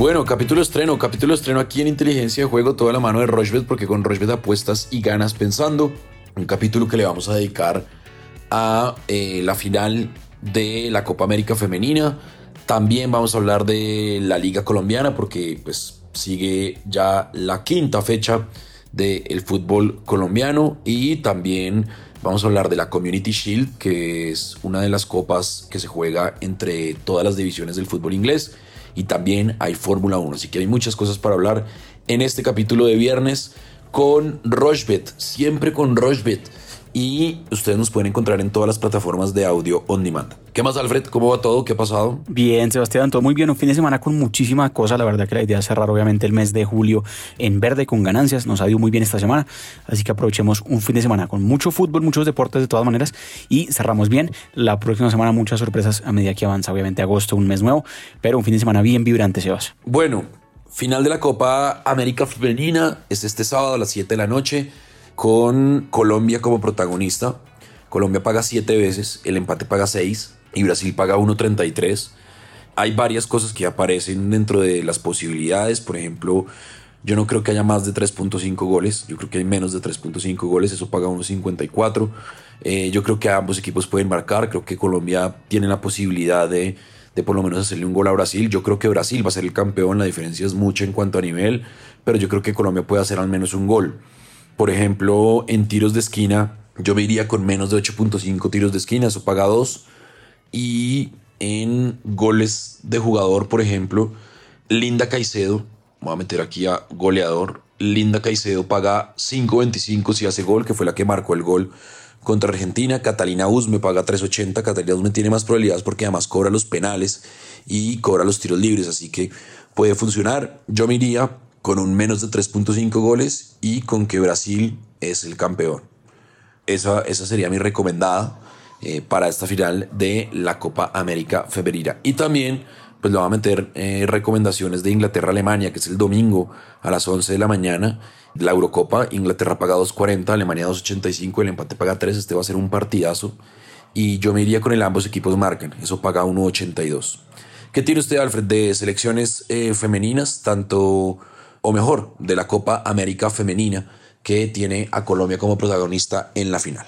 Bueno, capítulo estreno, capítulo estreno aquí en Inteligencia Juego, toda la mano de Rochbet, porque con Rochbet apuestas y ganas pensando. Un capítulo que le vamos a dedicar a eh, la final de la Copa América Femenina. También vamos a hablar de la Liga Colombiana, porque pues sigue ya la quinta fecha del fútbol colombiano y también vamos a hablar de la Community Shield, que es una de las copas que se juega entre todas las divisiones del fútbol inglés y también hay Fórmula 1, así que hay muchas cosas para hablar en este capítulo de viernes con Rochbet, siempre con Rochbet y ustedes nos pueden encontrar en todas las plataformas de audio on demand. ¿Qué más, Alfred? ¿Cómo va todo? ¿Qué ha pasado? Bien, Sebastián, todo muy bien. Un fin de semana con muchísima cosa. La verdad que la idea es cerrar, obviamente, el mes de julio en verde con ganancias. Nos ha ido muy bien esta semana. Así que aprovechemos un fin de semana con mucho fútbol, muchos deportes de todas maneras y cerramos bien. La próxima semana, muchas sorpresas a medida que avanza, obviamente, agosto, un mes nuevo, pero un fin de semana bien vibrante, Sebas. Bueno, final de la Copa América Femenina es este sábado a las 7 de la noche con Colombia como protagonista. Colombia paga 7 veces, el empate paga 6 y Brasil paga 1.33. Hay varias cosas que aparecen dentro de las posibilidades. Por ejemplo, yo no creo que haya más de 3.5 goles. Yo creo que hay menos de 3.5 goles. Eso paga 1.54. Eh, yo creo que ambos equipos pueden marcar. Creo que Colombia tiene la posibilidad de, de por lo menos hacerle un gol a Brasil. Yo creo que Brasil va a ser el campeón. La diferencia es mucha en cuanto a nivel. Pero yo creo que Colombia puede hacer al menos un gol. Por ejemplo, en tiros de esquina, yo me iría con menos de 8.5 tiros de esquina, eso paga 2. Y en goles de jugador, por ejemplo, Linda Caicedo, voy a meter aquí a goleador, Linda Caicedo paga 5.25 si hace gol, que fue la que marcó el gol contra Argentina. Catalina Uz me paga 3.80. Catalina Uz me tiene más probabilidades porque además cobra los penales y cobra los tiros libres, así que puede funcionar. Yo me iría con un menos de 3.5 goles y con que Brasil es el campeón. Esa, esa sería mi recomendada eh, para esta final de la Copa América Femenina. Y también pues le voy a meter eh, recomendaciones de Inglaterra-Alemania, que es el domingo a las 11 de la mañana. La Eurocopa, Inglaterra paga 2.40, Alemania 2.85, el empate paga 3, este va a ser un partidazo. Y yo me iría con el ambos equipos marcan, eso paga 1.82. ¿Qué tiene usted, Alfred, de selecciones eh, femeninas, tanto o mejor, de la Copa América Femenina, que tiene a Colombia como protagonista en la final.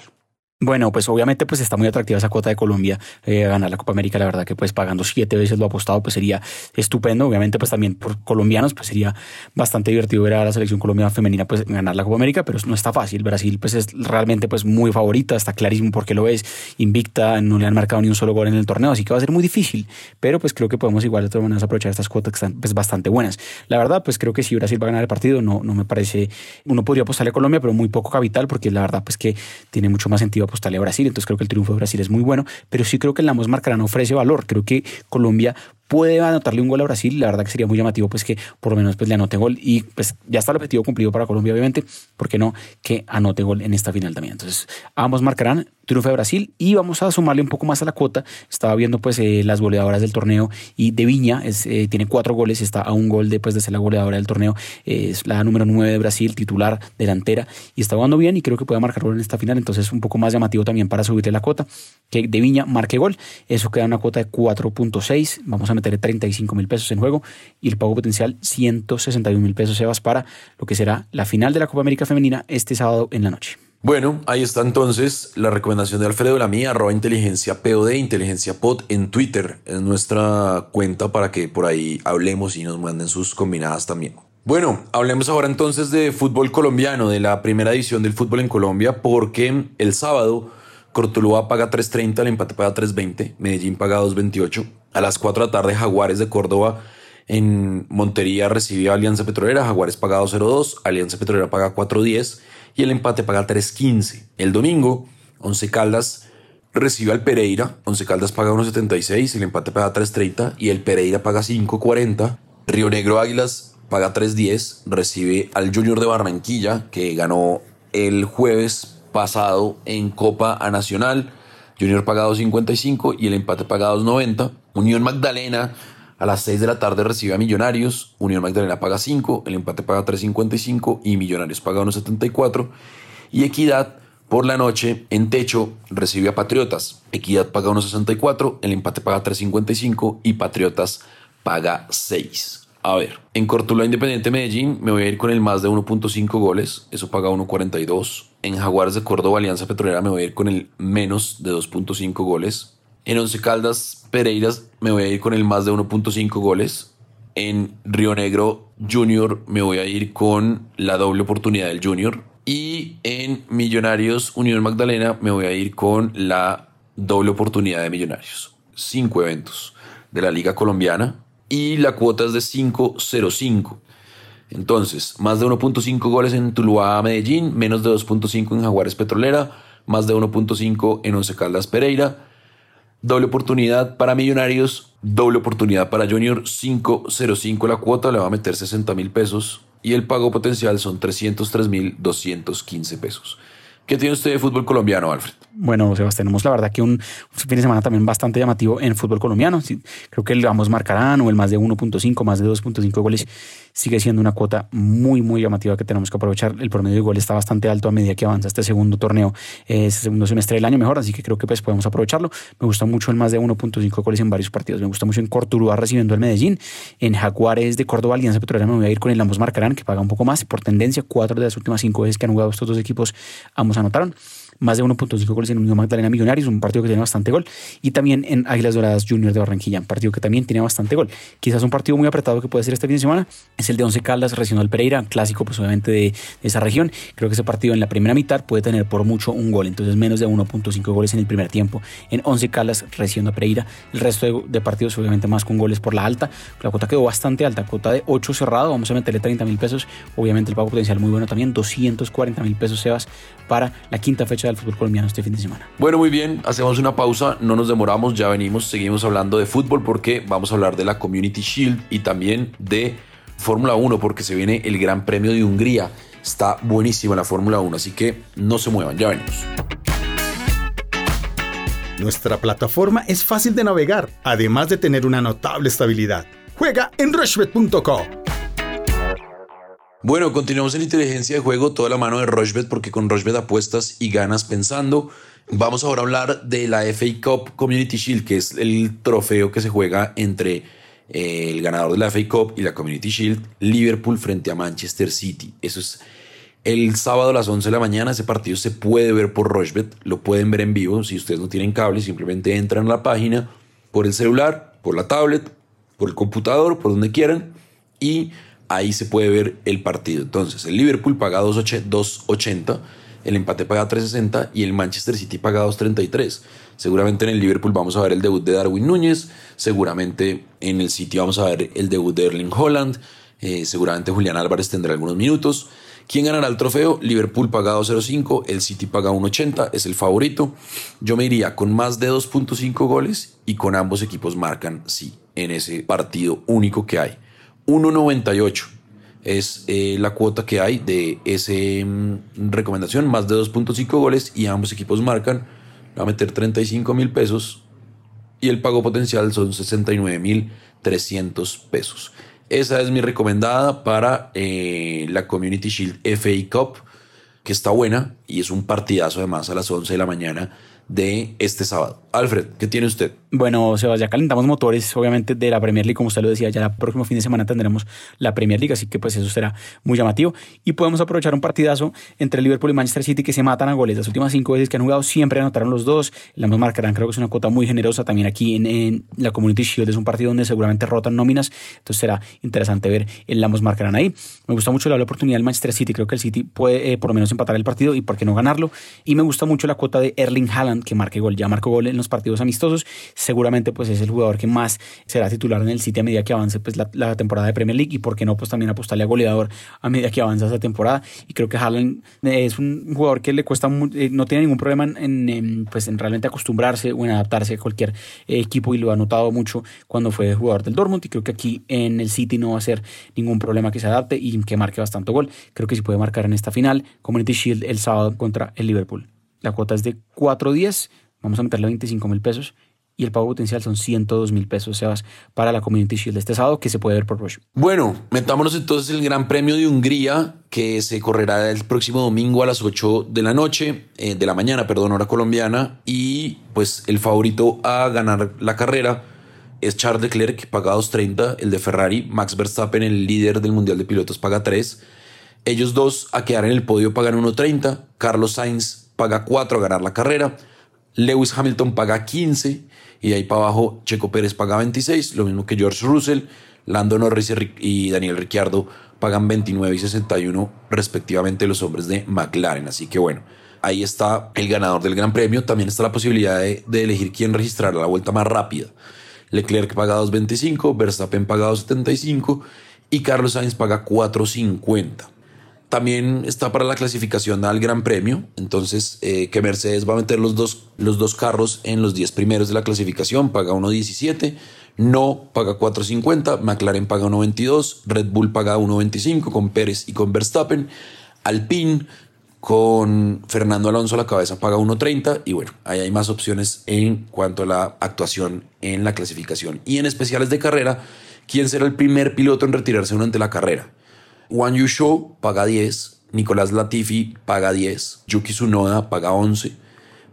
Bueno, pues obviamente pues está muy atractiva esa cuota de Colombia eh, ganar la Copa América. La verdad que pues pagando siete veces lo apostado pues sería estupendo. Obviamente pues también por colombianos pues sería bastante divertido ver a la selección colombiana femenina pues ganar la Copa América, pero no está fácil. Brasil pues es realmente pues muy favorita, está clarísimo porque lo es, invicta, no le han marcado ni un solo gol en el torneo, así que va a ser muy difícil. Pero pues creo que podemos igual de todas maneras aprovechar estas cuotas que están pues bastante buenas. La verdad pues creo que si Brasil va a ganar el partido no, no me parece, uno podría apostarle a Colombia, pero muy poco capital porque la verdad pues que tiene mucho más sentido apostarle a Brasil. Entonces creo que el triunfo de Brasil es muy bueno, pero sí creo que el Lamos Marcarán ofrece valor. Creo que Colombia puede anotarle un gol a Brasil, la verdad que sería muy llamativo pues que por lo menos pues le anote gol y pues ya está el objetivo cumplido para Colombia obviamente, ¿por qué no que anote gol en esta final también? Entonces ambos marcarán triunfo de Brasil y vamos a sumarle un poco más a la cuota, estaba viendo pues eh, las goleadoras del torneo y de Viña es, eh, tiene cuatro goles, está a un gol después de ser la goleadora del torneo, es la número nueve de Brasil, titular, delantera y está jugando bien y creo que puede marcar gol en esta final, entonces un poco más llamativo también para subirle la cuota, que de Viña marque gol, eso queda una cuota de 4.6, vamos a meter 35 mil pesos en juego y el pago potencial 161 mil pesos, Sebas, para lo que será la final de la Copa América Femenina este sábado en la noche. Bueno, ahí está entonces la recomendación de Alfredo, la mía, arroba inteligencia POD, inteligencia pod en Twitter. Es nuestra cuenta para que por ahí hablemos y nos manden sus combinadas también. Bueno, hablemos ahora entonces de fútbol colombiano, de la primera edición del fútbol en Colombia, porque el sábado Cortuluá paga 3.30, el empate paga 3.20, Medellín paga 2.28. A las 4 de la tarde, Jaguares de Córdoba en Montería recibió a Alianza Petrolera, Jaguares paga 2.02, Alianza Petrolera paga 4.10 y el empate paga 3.15. El domingo, Once Caldas recibe al Pereira, Once Caldas paga 1.76, el empate paga 3.30 y el Pereira paga 5.40. Río Negro Águilas paga 3.10, recibe al Junior de Barranquilla que ganó el jueves pasado en Copa a Nacional. Junior paga 2.55 y el empate paga 2.90. Unión Magdalena a las 6 de la tarde recibe a Millonarios. Unión Magdalena paga 5, el empate paga 3.55 y Millonarios paga 1.74. Y Equidad por la noche en techo recibe a Patriotas. Equidad paga 1.64, el empate paga 3.55 y Patriotas paga 6. A ver, en Cortula Independiente Medellín me voy a ir con el más de 1.5 goles, eso paga 1.42. En Jaguares de Córdoba Alianza Petrolera me voy a ir con el menos de 2.5 goles. En Once Caldas Pereiras me voy a ir con el más de 1.5 goles. En Río Negro Junior me voy a ir con la doble oportunidad del Junior. Y en Millonarios Unión Magdalena me voy a ir con la doble oportunidad de Millonarios. Cinco eventos de la Liga Colombiana y la cuota es de 5.05. Entonces, más de 1.5 goles en Tuluá, Medellín, menos de 2.5 en Jaguares Petrolera, más de 1.5 en Once Caldas Pereira. Doble oportunidad para Millonarios, doble oportunidad para Junior, 5.05 la cuota, le va a meter 60 mil pesos y el pago potencial son 303 mil 215 pesos. ¿Qué tiene usted de fútbol colombiano, Alfred? Bueno, Sebastián, tenemos la verdad que un, fin de semana también bastante llamativo en fútbol colombiano. creo que el vamos marcarán o el más de 1.5, más de 2.5 goles sigue siendo una cuota muy, muy llamativa que tenemos que aprovechar. El promedio de gol está bastante alto a medida que avanza este segundo torneo, este segundo semestre del año mejor, así que creo que pues podemos aprovecharlo. Me gusta mucho el más de 1.5 goles en varios partidos. Me gusta mucho en Cortuluá recibiendo el Medellín. En Jaguares de Córdoba, Alianza Petrolera, me voy a ir con el ambos marcarán, que paga un poco más. Por tendencia, cuatro de las últimas cinco veces que han jugado estos dos equipos, ambos anotaron más de 1.5 goles en Unión Magdalena Millonarios, un partido que tiene bastante gol, y también en Águilas Doradas Junior de Barranquilla, un partido que también tiene bastante gol. Quizás un partido muy apretado que puede ser este fin de semana es el de Once Caldas Regional Pereira, clásico pues obviamente de, esa región. Creo que ese partido en la primera mitad puede tener por mucho un gol, entonces menos de 1.5 goles en el primer tiempo en Once Caldas Regional Pereira. El resto de, partidos obviamente más con goles por la alta. La cuota quedó bastante alta, cuota de 8 cerrado, vamos a meterle 30 mil pesos. Obviamente el pago potencial muy bueno también, 240 mil pesos Sebas para la quinta fecha del fútbol colombiano este fin de semana. Bueno, muy bien, hacemos una pausa, no nos demoramos, ya venimos, seguimos hablando de fútbol porque vamos a hablar de la Community Shield y también de Fórmula 1 porque se viene el Gran Premio de Hungría. Está buenísima la Fórmula 1, así que no se muevan, ya venimos. Nuestra plataforma es fácil de navegar, además de tener una notable estabilidad. Juega en rushbet.com. Bueno, continuamos en inteligencia de juego, toda la mano de Rochbet, porque con Rochbet apuestas y ganas pensando. Vamos ahora a hablar de la FA Cup Community Shield, que es el trofeo que se juega entre eh, el ganador de la FA Cup y la Community Shield, Liverpool frente a Manchester City. Eso es el sábado a las 11 de la mañana. Ese partido se puede ver por Rochbet, lo pueden ver en vivo. Si ustedes no tienen cable, simplemente entran a la página por el celular, por la tablet, por el computador, por donde quieran y ahí se puede ver el partido. Entonces, el Liverpool paga 2.80, el empate paga 3.60 y el Manchester City paga 2.33. Seguramente en el Liverpool vamos a ver el debut de Darwin Núñez, seguramente en el City vamos a ver el debut de Erling Holland, eh, seguramente Julián Álvarez tendrá algunos minutos. ¿Quién ganará el trofeo? Liverpool paga 2.05, el City paga 1.80, es el favorito. Yo me iría con más de 2.5 goles y con ambos equipos marcan sí en ese partido único que hay. 1.98 es eh, la cuota que hay de esa mm, recomendación, más de 2.5 goles y ambos equipos marcan. Va a meter 35 mil pesos y el pago potencial son 69 mil 300 pesos. Esa es mi recomendada para eh, la Community Shield FA Cup, que está buena y es un partidazo además a las 11 de la mañana de este sábado. Alfred, ¿qué tiene usted? Bueno, Sebas, ya calentamos motores, obviamente, de la Premier League, como usted lo decía, ya el próximo fin de semana tendremos la Premier League, así que pues eso será muy llamativo. Y podemos aprovechar un partidazo entre Liverpool y Manchester City que se matan a goles. Las últimas cinco veces que han jugado siempre anotaron los dos. La ambos marcarán, creo que es una cuota muy generosa. También aquí en, la Community Shield es un partido donde seguramente rotan nóminas, entonces será interesante ver el ambos marcarán ahí. Me gusta mucho la oportunidad del Manchester City, creo que el City puede eh, por lo menos empatar el partido y por qué no ganarlo. Y me gusta mucho la cuota de Erling Haaland que marque gol, ya marcó gol en los partidos amistosos, seguramente pues es el jugador que más será titular en el City a medida que avance pues la, temporada de Premier League y por qué no pues también apostarle a goleador a medida que avanza esa temporada. Y creo que Haaland es un jugador que le cuesta eh, no tiene ningún problema en, pues en realmente acostumbrarse o en adaptarse a cualquier equipo y lo ha notado mucho cuando fue jugador del Dortmund y creo que aquí en el City no va a ser ningún problema que se adapte y que marque bastante gol. Creo que sí puede marcar en esta final Community Shield el sábado contra el Liverpool la cuota es de 4-10 vamos a meterle 25 mil pesos y el pago potencial son 102 mil pesos, Sebas, para la Community Shield este sábado que se puede ver por Rush. Bueno, metámonos entonces en el Gran Premio de Hungría que se correrá el próximo domingo a las 8 de la noche, eh, de la mañana, perdón, hora colombiana, y pues el favorito a ganar la carrera es Charles Leclerc, paga 2.30. El de Ferrari, Max Verstappen, el líder del Mundial de Pilotos, paga 3. Ellos dos a quedar en el podio pagan 1.30. Carlos Sainz paga 4 a ganar la carrera. Lewis Hamilton paga 15. Y de ahí para abajo, Checo Pérez paga 26. Lo mismo que George Russell. Lando Norris y Daniel Ricciardo pagan 29 y 61 respectivamente los hombres de McLaren. Así que bueno, ahí está el ganador del Gran Premio. También está la posibilidad de, elegir quién registrar la vuelta más rápida. Leclerc paga 2.25, Verstappen paga 2.75 y Carlos Sainz paga 4.50. También está para la clasificación al Gran Premio. Entonces, eh, que Mercedes va a meter los dos, los dos carros en los 10 primeros de la clasificación, paga 1.17. No paga 4.50, McLaren paga 1.22, Red Bull paga 1.25 con Pérez y con Verstappen. Alpine con Fernando Alonso a la cabeza paga 1.30 y bueno, ahí hay más opciones en cuanto a la actuación en la clasificación. Y en especiales de carrera, ¿quién será el primer piloto en retirarse durante la carrera? Wang Yusho paga 10, Nicolás Latifi paga 10, Yuki Tsunoda paga 11,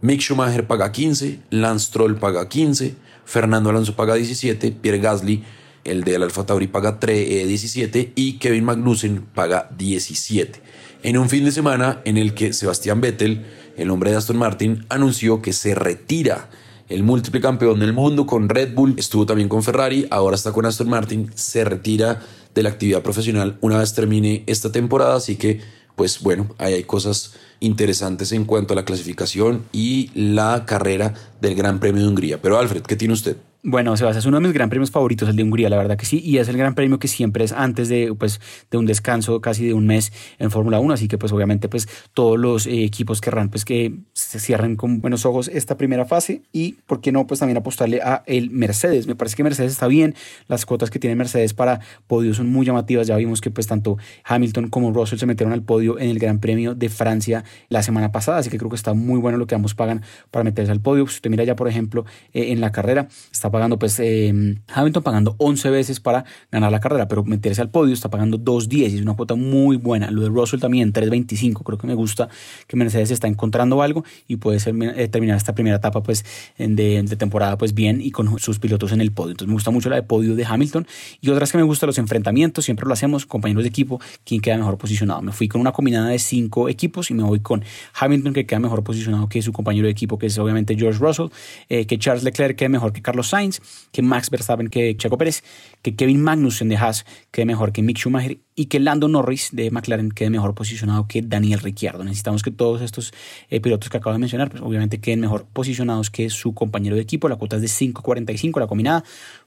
Mick Schumacher paga 15, Lance Stroll paga 15, Fernando Alonso paga 17, Pierre Gasly, el del Alfa Tauri paga 3, 17 eh, y Kevin Magnussen paga 17. En un fin de semana en el que Sebastián Vettel, el hombre de Aston Martin, anunció que se retira el múltiple campeón del mundo con Red Bull, estuvo también con Ferrari, ahora está con Aston Martin, se retira de la actividad profesional una vez termine esta temporada, así que pues bueno, ahí hay cosas interesantes en cuanto a la clasificación y la carrera del Gran Premio de Hungría. Pero Alfred, ¿qué tiene usted? Bueno, Sebastián, es uno de mis gran premios favoritos, el de Hungría, la verdad que sí, y es el gran premio que siempre es antes de, pues, de un descanso casi de un mes en Fórmula 1, así que pues obviamente pues todos los eh, equipos querrán pues que se cierren con buenos ojos esta primera fase y, ¿por qué no? Pues también apostarle a el Mercedes. Me parece que Mercedes está bien, las cuotas que tiene Mercedes para podio son muy llamativas, ya vimos que pues tanto Hamilton como Russell se metieron al podio en el Gran Premio de Francia la semana pasada, así que creo que está muy bueno lo que ambos pagan para meterse al podio. Si usted mira ya, por ejemplo, eh, en la carrera, está pagando pues... Eh, Hamilton pagando 11 veces para ganar la carrera, pero meterse al podio está pagando 2.10 y es una cuota muy buena. Lo de Russell también 3.25. Creo que me gusta que Mercedes está encontrando algo y puede eh, terminar esta primera etapa pues de, temporada pues bien y con sus pilotos en el podio. Entonces me gusta mucho la de podio de Hamilton y otras que me gustan los enfrentamientos, siempre lo hacemos, compañeros de equipo, quién queda mejor posicionado. Me fui con una combinada de cinco equipos y me voy con Hamilton que queda mejor posicionado que su compañero de equipo que es obviamente George Russell, eh, que Charles Leclerc quede mejor que Carlos Sainz, que Max Verstappen que Checo Pérez, que Kevin Magnussen de Haas quede mejor que Mick Schumacher y que Lando Norris de McLaren quede mejor posicionado que Daniel Ricciardo. Necesitamos que todos estos eh, pilotos que acabo de mencionar, pues obviamente queden mejor posicionados que su compañero de equipo. La cuota es de 5.45, la combinada.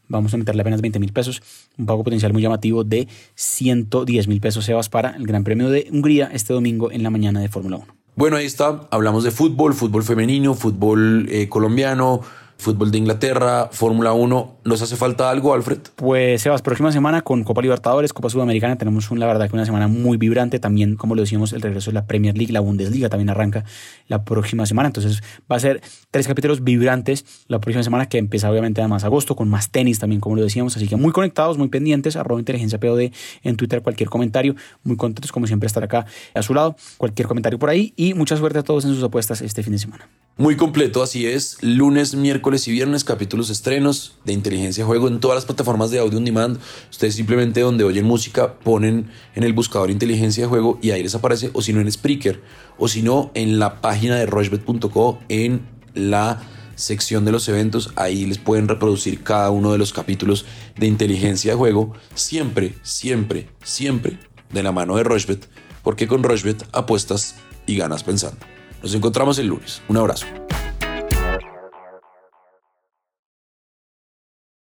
Vamos a meterle apenas 20 mil pesos, un pago potencial muy llamativo de 110 mil pesos, Sebas, para el Gran Premio de Hungría este domingo en la mañana de Fórmula 1. Bueno, ahí está. Hablamos de fútbol, fútbol femenino, fútbol eh, colombiano, fútbol de Inglaterra, Fórmula 1. ¿Nos hace falta algo, Alfred? Pues, Sebas, próxima semana con Copa Libertadores, Copa Sudamericana, tenemos una, la verdad que una semana muy vibrante. También, como lo decíamos, el regreso de la Premier League, la Bundesliga también arranca la próxima semana. Entonces, va a ser tres capítulos vibrantes la próxima semana, que empieza obviamente además agosto, con más tenis también, como lo decíamos. Así que muy conectados, muy pendientes. Arroba inteligencia POD en Twitter, cualquier comentario. Muy contentos, como siempre, estar acá a su lado. Cualquier comentario por ahí. Y mucha suerte a todos en sus apuestas este fin de semana. Muy completo, así es. Lunes, miércoles y viernes, capítulos estrenos de Inteligencia Juego en todas las plataformas de audio on demand. Ustedes simplemente donde oyen música ponen en el buscador Inteligencia Juego y ahí les aparece, o si no en Spreaker, o si no en la página de rochebet.co en la sección de los eventos. Ahí les pueden reproducir cada uno de los capítulos de Inteligencia Juego. Siempre, siempre, siempre de la mano de Rochebet, porque con Rochebet apuestas y ganas pensando. Nos encontramos el lunes. Un abrazo.